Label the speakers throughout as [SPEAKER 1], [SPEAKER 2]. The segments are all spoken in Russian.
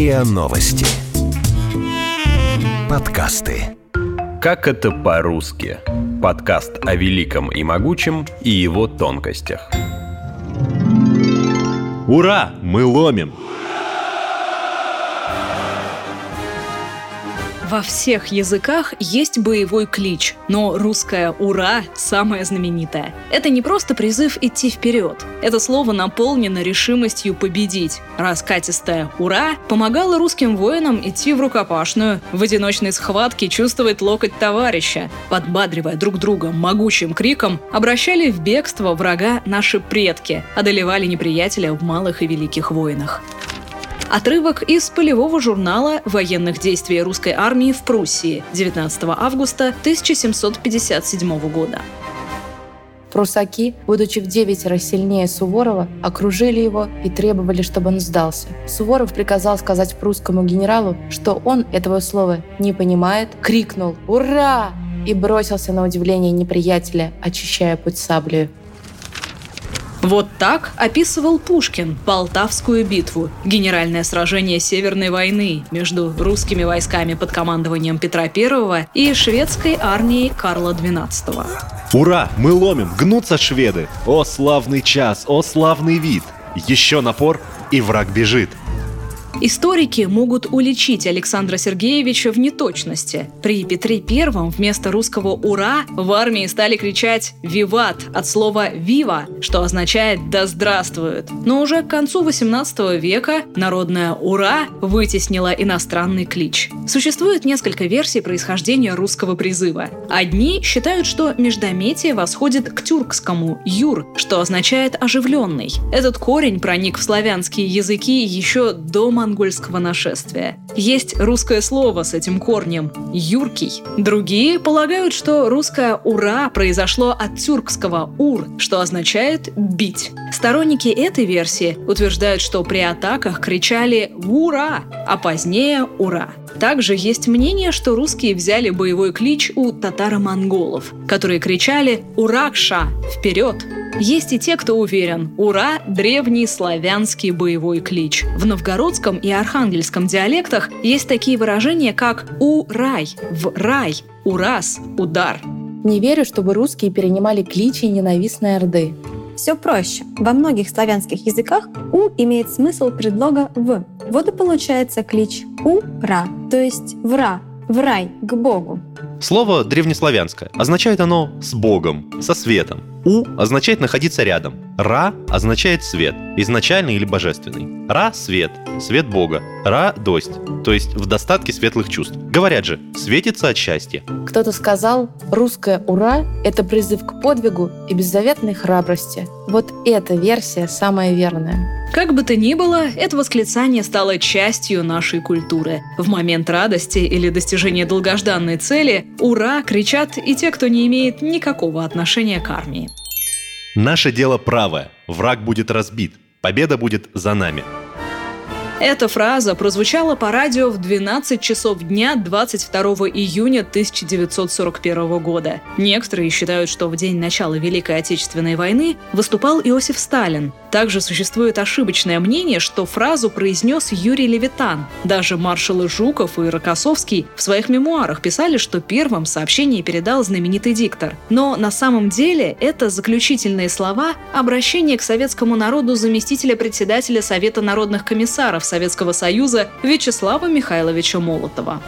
[SPEAKER 1] РИА Новости. Подкасты.
[SPEAKER 2] Как это по-русски? Подкаст о великом и могучем и его тонкостях.
[SPEAKER 3] Ура! Мы ломим!
[SPEAKER 4] Во всех языках есть боевой клич, но русское «Ура» самое знаменитое. Это не просто призыв идти вперед. Это слово наполнено решимостью победить. Раскатистое «Ура» помогало русским воинам идти в рукопашную, в одиночной схватке чувствовать локоть товарища. Подбадривая друг друга могучим криком, обращали в бегство врага наши предки, одолевали неприятеля в малых и великих войнах. Отрывок из полевого журнала военных действий русской армии в Пруссии 19 августа 1757 года.
[SPEAKER 5] Прусаки, будучи в девятеро сильнее Суворова, окружили его и требовали, чтобы он сдался. Суворов приказал сказать прусскому генералу, что он этого слова не понимает, крикнул «Ура!» и бросился на удивление неприятеля, очищая путь саблею.
[SPEAKER 4] Вот так описывал Пушкин Полтавскую битву, генеральное сражение Северной войны между русскими войсками под командованием Петра I и шведской армией Карла XII.
[SPEAKER 3] Ура! Мы ломим! Гнутся шведы! О, славный час! О, славный вид! Еще напор, и враг бежит.
[SPEAKER 4] Историки могут уличить Александра Сергеевича в неточности. При Петре I вместо русского «Ура» в армии стали кричать «Виват» от слова «Вива», что означает «Да здравствует». Но уже к концу XVIII века народное «Ура» вытеснило иностранный клич. Существует несколько версий происхождения русского призыва. Одни считают, что междометие восходит к тюркскому «юр», что означает «оживленный». Этот корень проник в славянские языки еще до монгольского нашествия. Есть русское слово с этим корнем – «юркий». Другие полагают, что русское «ура» произошло от тюркского «ур», что означает «бить». Сторонники этой версии утверждают, что при атаках кричали «Ура!», а позднее «Ура!». Также есть мнение, что русские взяли боевой клич у татаро-монголов, которые кричали «Уракша! Вперед!». Есть и те, кто уверен, ура – древний славянский боевой клич. В новгородском и архангельском диалектах есть такие выражения, как «у-рай», «в рай», «ураз», «удар».
[SPEAKER 5] Не верю, чтобы русские перенимали кличи ненавистной Орды.
[SPEAKER 6] Все проще. Во многих славянских языках «у» имеет смысл предлога «в». Вот и получается клич «у-ра», то есть «вра», «в рай», «к Богу».
[SPEAKER 3] Слово древнеславянское. Означает оно «с Богом», «со светом». «У» означает находиться рядом. «Ра» означает свет, изначальный или божественный. «Ра» — свет, свет Бога. «Ра» — дость, то есть в достатке светлых чувств. Говорят же, светится от счастья.
[SPEAKER 5] Кто-то сказал, русское «Ура» — это призыв к подвигу и беззаветной храбрости. Вот эта версия самая верная.
[SPEAKER 4] Как бы то ни было, это восклицание стало частью нашей культуры. В момент радости или достижения долгожданной цели «Ура!» кричат и те, кто не имеет никакого отношения к армии.
[SPEAKER 3] Наше дело правое. Враг будет разбит. Победа будет за нами.
[SPEAKER 4] Эта фраза прозвучала по радио в 12 часов дня 22 июня 1941 года. Некоторые считают, что в день начала Великой Отечественной войны выступал Иосиф Сталин. Также существует ошибочное мнение, что фразу произнес Юрий Левитан. Даже маршалы Жуков и Рокоссовский в своих мемуарах писали, что первым сообщение передал знаменитый диктор. Но на самом деле это заключительные слова обращения к советскому народу заместителя председателя Совета народных комиссаров Советского Союза Вячеслава Михайловича Молотова.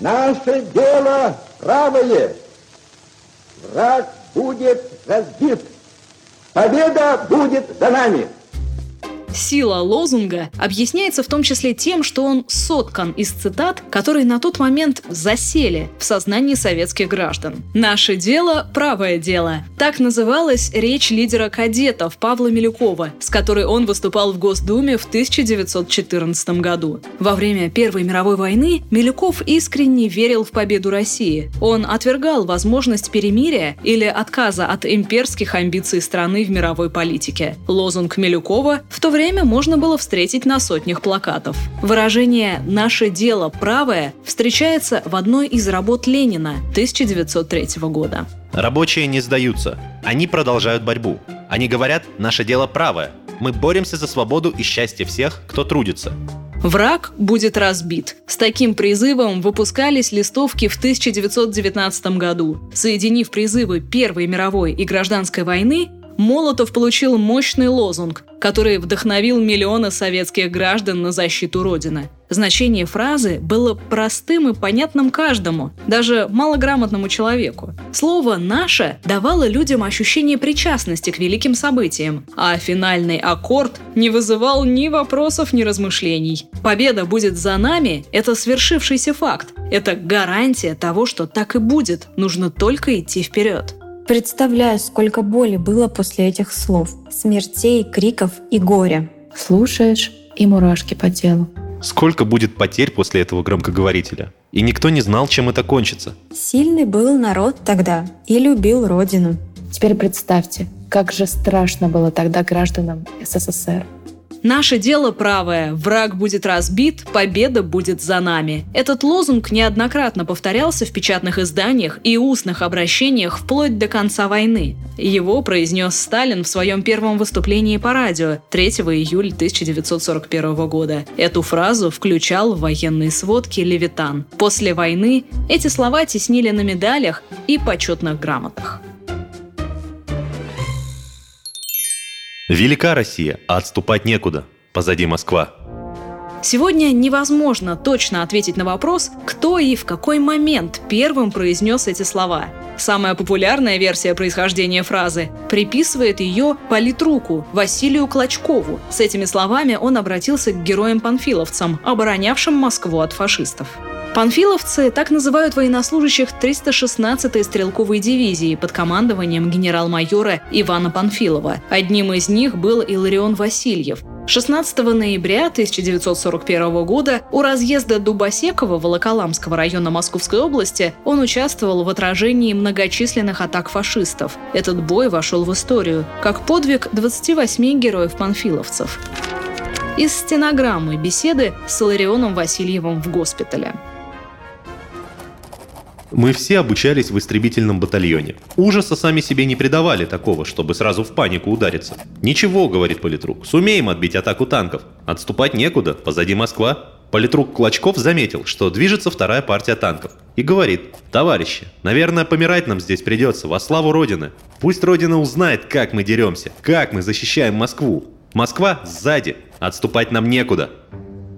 [SPEAKER 7] Наше дело правое. Враг будет разбит. Победа будет за нами.
[SPEAKER 4] Сила лозунга объясняется в том числе тем, что он соткан из цитат, которые на тот момент засели в сознании советских граждан. «Наше дело – правое дело». Так называлась речь лидера кадетов Павла Милюкова, с которой он выступал в Госдуме в 1914 году. Во время Первой мировой войны Милюков искренне верил в победу России. Он отвергал возможность перемирия или отказа от имперских амбиций страны в мировой политике. Лозунг Милюкова в то время время можно было встретить на сотнях плакатов. Выражение «наше дело правое» встречается в одной из работ Ленина 1903 года.
[SPEAKER 3] Рабочие не сдаются. Они продолжают борьбу. Они говорят «наше дело правое». Мы боремся за свободу и счастье всех, кто трудится.
[SPEAKER 4] Враг будет разбит. С таким призывом выпускались листовки в 1919 году. Соединив призывы Первой мировой и гражданской войны, Молотов получил мощный лозунг, который вдохновил миллионы советских граждан на защиту Родины. Значение фразы было простым и понятным каждому, даже малограмотному человеку. Слово «наше» давало людям ощущение причастности к великим событиям, а финальный аккорд не вызывал ни вопросов, ни размышлений. Победа будет за нами – это свершившийся факт. Это гарантия того, что так и будет. Нужно только идти вперед.
[SPEAKER 6] Представляю, сколько боли было после этих слов, смертей, криков и горя.
[SPEAKER 5] Слушаешь, и мурашки по телу.
[SPEAKER 3] Сколько будет потерь после этого громкоговорителя? И никто не знал, чем это кончится.
[SPEAKER 6] Сильный был народ тогда и любил родину.
[SPEAKER 5] Теперь представьте, как же страшно было тогда гражданам СССР.
[SPEAKER 4] Наше дело правое, враг будет разбит, победа будет за нами. Этот лозунг неоднократно повторялся в печатных изданиях и устных обращениях вплоть до конца войны. Его произнес Сталин в своем первом выступлении по радио 3 июля 1941 года. Эту фразу включал в военные сводки «Левитан». После войны эти слова теснили на медалях и почетных грамотах.
[SPEAKER 3] Велика Россия, а отступать некуда. Позади Москва.
[SPEAKER 4] Сегодня невозможно точно ответить на вопрос, кто и в какой момент первым произнес эти слова. Самая популярная версия происхождения фразы приписывает ее политруку Василию Клочкову. С этими словами он обратился к героям-панфиловцам, оборонявшим Москву от фашистов. Панфиловцы так называют военнослужащих 316-й стрелковой дивизии под командованием генерал-майора Ивана Панфилова. Одним из них был Иларион Васильев. 16 ноября 1941 года у разъезда Дубосекова Волоколамского района Московской области он участвовал в отражении многочисленных атак фашистов. Этот бой вошел в историю как подвиг 28 героев-панфиловцев. Из стенограммы беседы с Иларионом Васильевым в госпитале.
[SPEAKER 3] Мы все обучались в истребительном батальоне. Ужаса сами себе не придавали такого, чтобы сразу в панику удариться. «Ничего», — говорит политрук, — «сумеем отбить атаку танков. Отступать некуда, позади Москва». Политрук Клочков заметил, что движется вторая партия танков. И говорит, товарищи, наверное, помирать нам здесь придется во славу Родины. Пусть Родина узнает, как мы деремся, как мы защищаем Москву. Москва сзади, отступать нам некуда.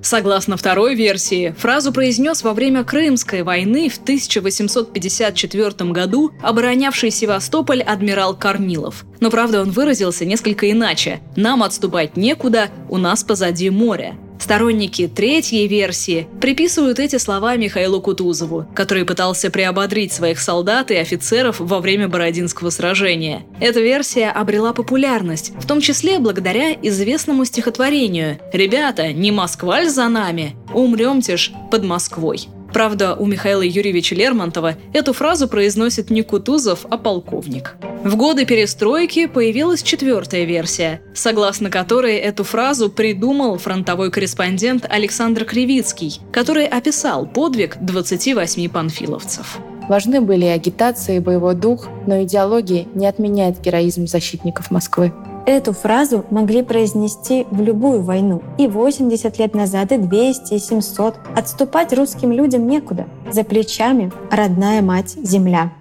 [SPEAKER 4] Согласно второй версии, фразу произнес во время Крымской войны в 1854 году оборонявший Севастополь адмирал Корнилов. Но правда он выразился несколько иначе. «Нам отступать некуда, у нас позади море». Сторонники третьей версии приписывают эти слова Михаилу Кутузову, который пытался приободрить своих солдат и офицеров во время Бородинского сражения. Эта версия обрела популярность, в том числе благодаря известному стихотворению «Ребята, не Москва за нами, умремте ж под Москвой». Правда, у Михаила Юрьевича Лермонтова эту фразу произносит не Кутузов, а полковник. В годы перестройки появилась четвертая версия, согласно которой эту фразу придумал фронтовой корреспондент Александр Кривицкий, который описал подвиг 28 панфиловцев.
[SPEAKER 5] Важны были агитация, и боевой дух, но идеология не отменяет героизм защитников Москвы.
[SPEAKER 6] Эту фразу могли произнести в любую войну. И 80 лет назад, и 200, и 700. Отступать русским людям некуда. За плечами родная мать – земля.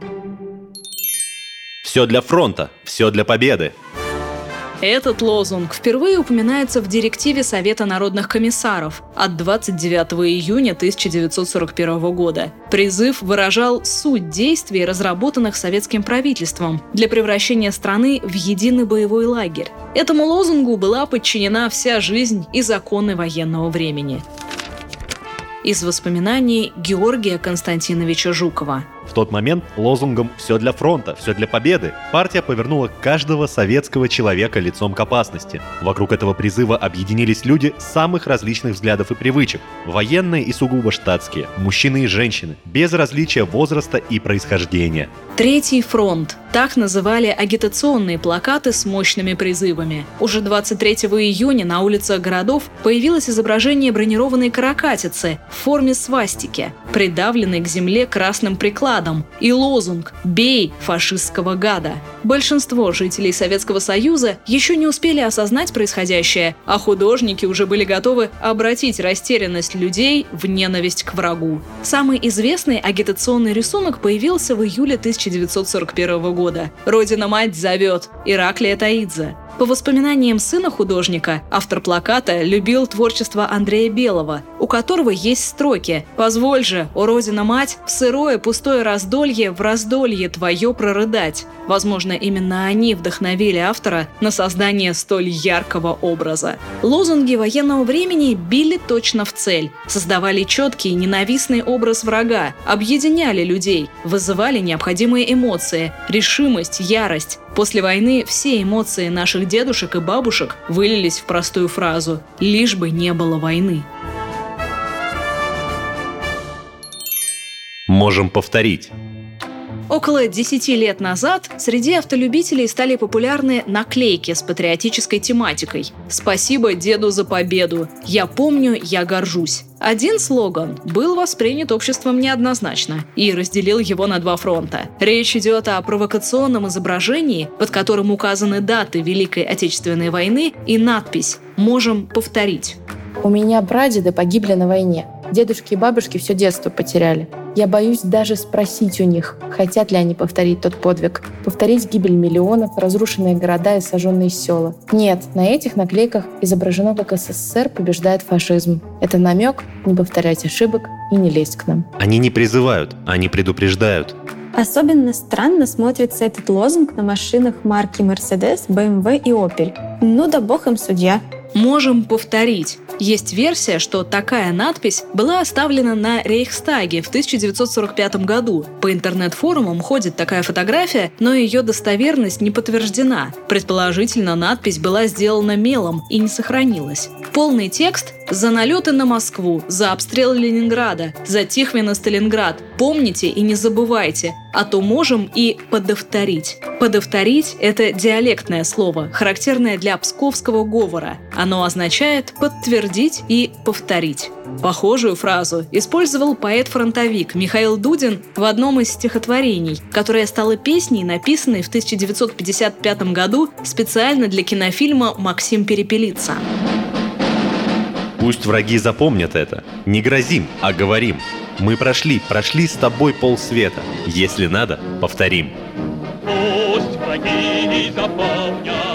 [SPEAKER 3] Все для фронта, все для победы.
[SPEAKER 4] Этот лозунг впервые упоминается в директиве Совета народных комиссаров от 29 июня 1941 года. Призыв выражал суть действий, разработанных советским правительством для превращения страны в единый боевой лагерь. Этому лозунгу была подчинена вся жизнь и законы военного времени. Из воспоминаний Георгия Константиновича Жукова –
[SPEAKER 3] в тот момент лозунгом «все для фронта, все для победы» партия повернула каждого советского человека лицом к опасности. Вокруг этого призыва объединились люди самых различных взглядов и привычек. Военные и сугубо штатские, мужчины и женщины, без различия возраста и происхождения.
[SPEAKER 4] Третий фронт. Так называли агитационные плакаты с мощными призывами. Уже 23 июня на улицах городов появилось изображение бронированной каракатицы в форме свастики, придавленной к земле красным прикладом гадом и лозунг «Бей фашистского гада». Большинство жителей Советского Союза еще не успели осознать происходящее, а художники уже были готовы обратить растерянность людей в ненависть к врагу. Самый известный агитационный рисунок появился в июле 1941 года. «Родина-мать зовет» Ираклия Таидзе. По воспоминаниям сына художника, автор плаката любил творчество Андрея Белого, у которого есть строки «Позволь же, о Родина-мать, в сырое пустое раздолье, в раздолье твое прорыдать». Возможно, именно они вдохновили автора на создание столь яркого образа. Лозунги военного времени били точно в цель, создавали четкий ненавистный образ врага, объединяли людей, вызывали необходимые эмоции, решимость, ярость. После войны все эмоции наших дедушек и бабушек вылились в простую фразу «лишь бы не было войны».
[SPEAKER 3] Можем повторить.
[SPEAKER 4] Около 10 лет назад среди автолюбителей стали популярны наклейки с патриотической тематикой «Спасибо деду за победу», «Я помню, я горжусь». Один слоган был воспринят обществом неоднозначно и разделил его на два фронта. Речь идет о провокационном изображении, под которым указаны даты Великой Отечественной войны и надпись «Можем повторить».
[SPEAKER 5] У меня прадеды погибли на войне. Дедушки и бабушки все детство потеряли. Я боюсь даже спросить у них, хотят ли они повторить тот подвиг. Повторить гибель миллионов, разрушенные города и сожженные села. Нет, на этих наклейках изображено, как СССР побеждает фашизм. Это намек не повторять ошибок и не лезть к нам.
[SPEAKER 3] Они не призывают, они предупреждают.
[SPEAKER 6] Особенно странно смотрится этот лозунг на машинах марки Mercedes, BMW и Opel. Ну да бог им судья.
[SPEAKER 4] Можем повторить. Есть версия, что такая надпись была оставлена на Рейхстаге в 1945 году. По интернет-форумам ходит такая фотография, но ее достоверность не подтверждена. Предположительно, надпись была сделана мелом и не сохранилась. Полный текст за налеты на Москву, за обстрел Ленинграда, за Тихвин Сталинград. Помните и не забывайте, а то можем и подовторить. Подовторить – это диалектное слово, характерное для псковского говора. Оно означает подтвердить и повторить. Похожую фразу использовал поэт-фронтовик Михаил Дудин в одном из стихотворений, которое стало песней, написанной в 1955 году специально для кинофильма «Максим Перепелица».
[SPEAKER 3] Пусть враги запомнят это. Не грозим, а говорим. Мы прошли, прошли с тобой полсвета. Если надо, повторим.
[SPEAKER 1] Пусть враги запомнят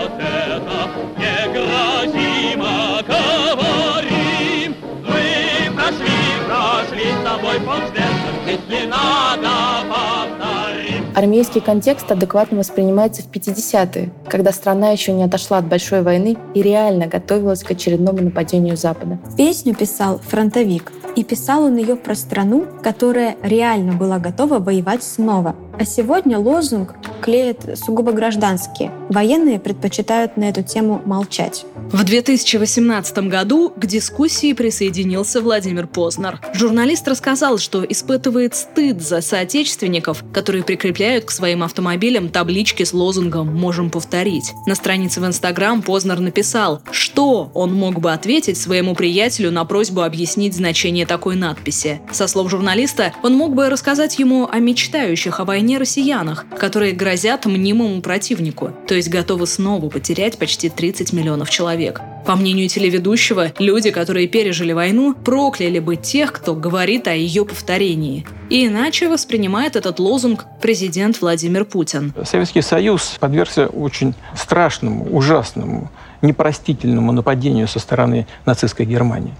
[SPEAKER 5] Армейский контекст адекватно воспринимается в 50-е, когда страна еще не отошла от большой войны и реально готовилась к очередному нападению Запада.
[SPEAKER 6] Песню писал фронтовик, и писал он ее про страну, которая реально была готова воевать снова. А сегодня лозунг клеят сугубо гражданские. Военные предпочитают на эту тему молчать.
[SPEAKER 4] В 2018 году к дискуссии присоединился Владимир Познер. Журналист рассказал, что испытывает стыд за соотечественников, которые прикрепляют к своим автомобилям таблички с лозунгом «Можем повторить». На странице в Инстаграм Познер написал, что он мог бы ответить своему приятелю на просьбу объяснить значение такой надписи. Со слов журналиста, он мог бы рассказать ему о мечтающих о войне россиянах, которые грозят мнимому противнику, то есть готовы снова потерять почти 30 миллионов человек. По мнению телеведущего, люди, которые пережили войну, прокляли бы тех, кто говорит о ее повторении. И иначе воспринимает этот лозунг президент Владимир Путин.
[SPEAKER 8] Советский Союз подвергся очень страшному, ужасному, непростительному нападению со стороны нацистской Германии.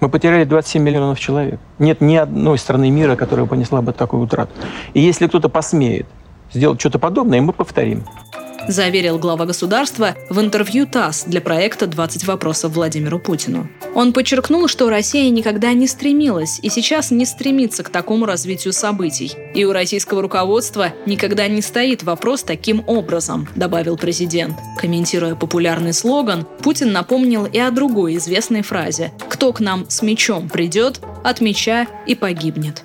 [SPEAKER 8] Мы потеряли 27 миллионов человек. Нет ни одной страны мира, которая понесла бы такую утрату. И если кто-то посмеет сделать что-то подобное, мы повторим
[SPEAKER 4] заверил глава государства в интервью ТАСС для проекта «20 вопросов Владимиру Путину». Он подчеркнул, что Россия никогда не стремилась и сейчас не стремится к такому развитию событий. И у российского руководства никогда не стоит вопрос таким образом, добавил президент. Комментируя популярный слоган, Путин напомнил и о другой известной фразе «Кто к нам с мечом придет, от меча и погибнет».